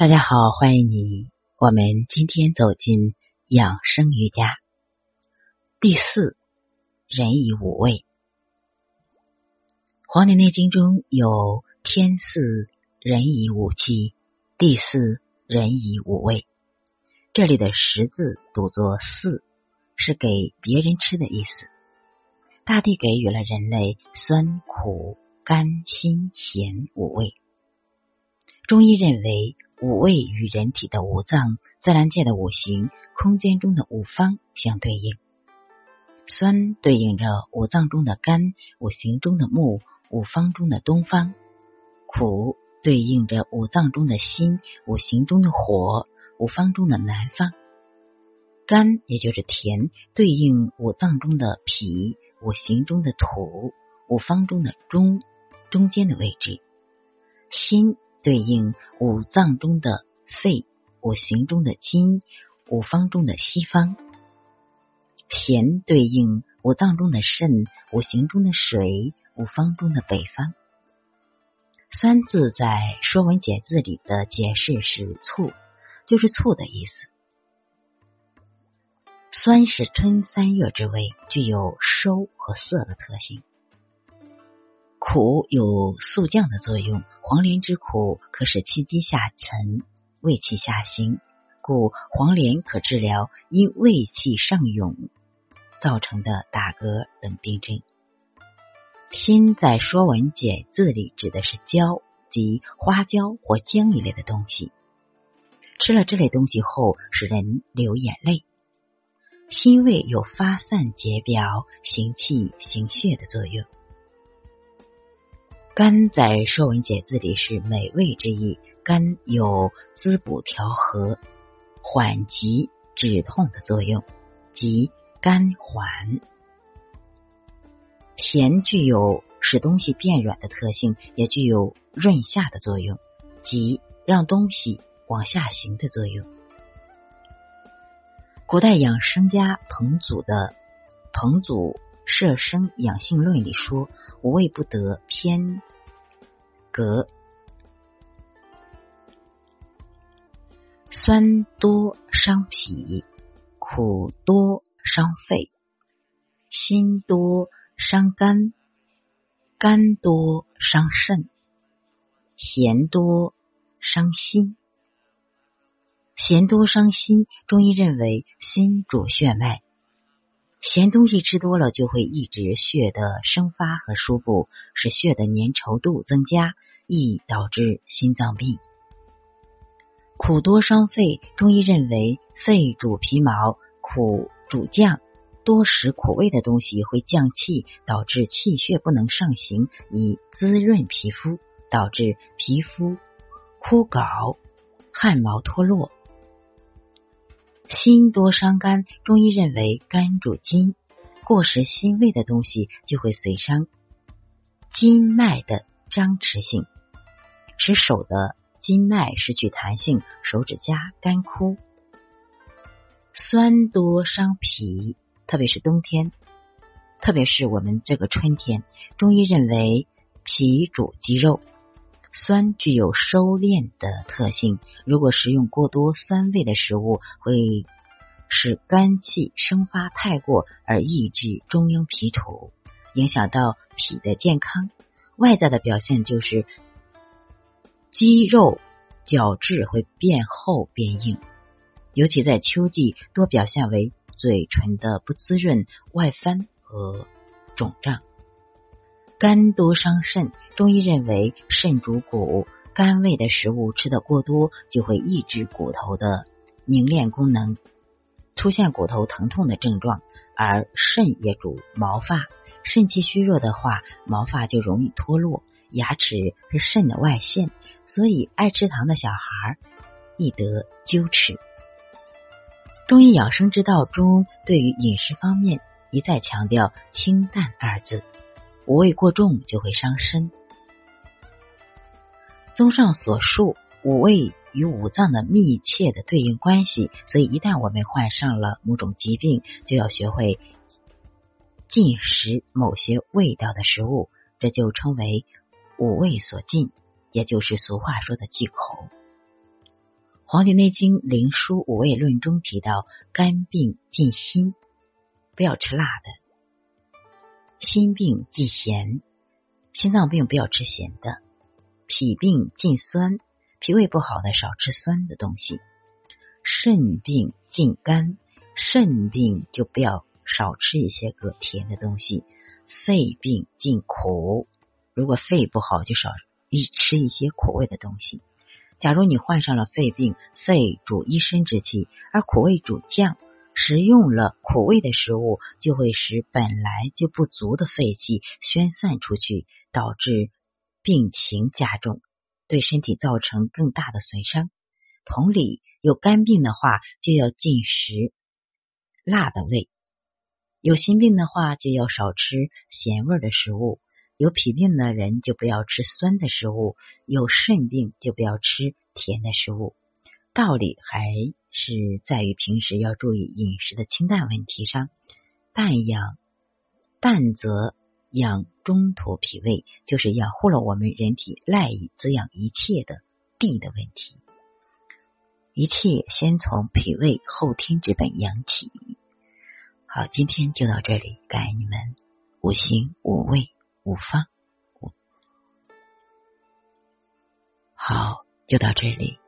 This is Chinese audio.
大家好，欢迎你。我们今天走进养生瑜伽第四人以五味。《黄帝内经》中有“天四人以五气，地四人以五味”。这里的“十”字读作“四”，是给别人吃的意思。大地给予了人类酸、苦、甘、辛、咸五味。中医认为。五味与人体的五脏、自然界的五行、空间中的五方相对应。酸对应着五脏中的肝、五行中的木、五方中的东方；苦对应着五脏中的心、五行中的火、五方中的南方；甘也就是甜，对应五脏中的脾、五行中的土、五方中的中中间的位置；心。对应五脏中的肺，五行中的金，五方中的西方；咸对应五脏中的肾，五行中的水，五方中的北方。酸字在《说文解字》里的解释是醋，就是醋的意思。酸是春三月之味，具有收和涩的特性。苦有速降的作用，黄连之苦可使气机下沉，胃气下行，故黄连可治疗因胃气上涌造成的打嗝等病症。辛在《说文解字》里指的是椒，即花椒或姜一类的东西。吃了这类东西后，使人流眼泪。辛味有发散解表、行气行血的作用。甘在《说文解字》里是美味之意，甘有滋补调和、缓急止痛的作用，即甘缓。咸具有使东西变软的特性，也具有润下的作用，即让东西往下行的作用。古代养生家彭祖的彭祖摄生养性论里说：“无味不得偏。”格酸多伤脾，苦多伤肺，辛多伤肝，肝多伤肾，咸多伤心。咸多伤心，中医认为心主血脉。咸东西吃多了，就会抑制血的生发和输布，使血的粘稠度增加，易导致心脏病。苦多伤肺，中医认为肺主皮毛，苦主降，多食苦味的东西会降气，导致气血不能上行，以滋润皮肤，导致皮肤枯槁、汗毛脱落。心多伤肝，中医认为肝主筋，过食辛味的东西就会损伤筋脉的张弛性，使手的筋脉失去弹性，手指甲干枯。酸多伤脾，特别是冬天，特别是我们这个春天，中医认为脾主肌肉。酸具有收敛的特性，如果食用过多酸味的食物，会使肝气生发太过，而抑制中央脾土，影响到脾的健康。外在的表现就是肌肉角质会变厚变硬，尤其在秋季，多表现为嘴唇的不滋润、外翻和肿胀。肝多伤肾，中医认为肾主骨，肝味的食物吃的过多，就会抑制骨头的凝练功能，出现骨头疼痛的症状。而肾也主毛发，肾气虚弱的话，毛发就容易脱落。牙齿是肾的外线，所以爱吃糖的小孩易得揪齿。中医养生之道中，对于饮食方面一再强调清淡二字。五味过重就会伤身。综上所述，五味与五脏的密切的对应关系，所以一旦我们患上了某种疾病，就要学会进食某些味道的食物，这就称为五味所禁，也就是俗话说的忌口。黄帝内经灵枢五味论中提到，肝病忌辛，不要吃辣的；心病忌咸，心脏病不要吃咸的；脾病忌酸，脾胃不好的少吃酸的东西；肾病忌甘，肾病就不要少吃一些个甜的东西；肺病忌苦，如果肺不好就少一吃一些苦味的东西。假如你患上了肺病，肺主一身之气，而苦味主降，食用了苦味的食物，就会使本来就不足的肺气宣散出去，导致病情加重，对身体造成更大的损伤。同理，有肝病的话，就要禁食辣的味；有心病的话，就要少吃咸味的食物。有脾病的人就不要吃酸的食物，有肾病就不要吃甜的食物。道理还是在于平时要注意饮食的清淡问题上。淡养淡则养中土脾胃，就是养护了我们人体赖以滋养一切的地的问题。一切先从脾胃后天之本养起。好，今天就到这里，感恩你们五行五味。五方，好，就到这里。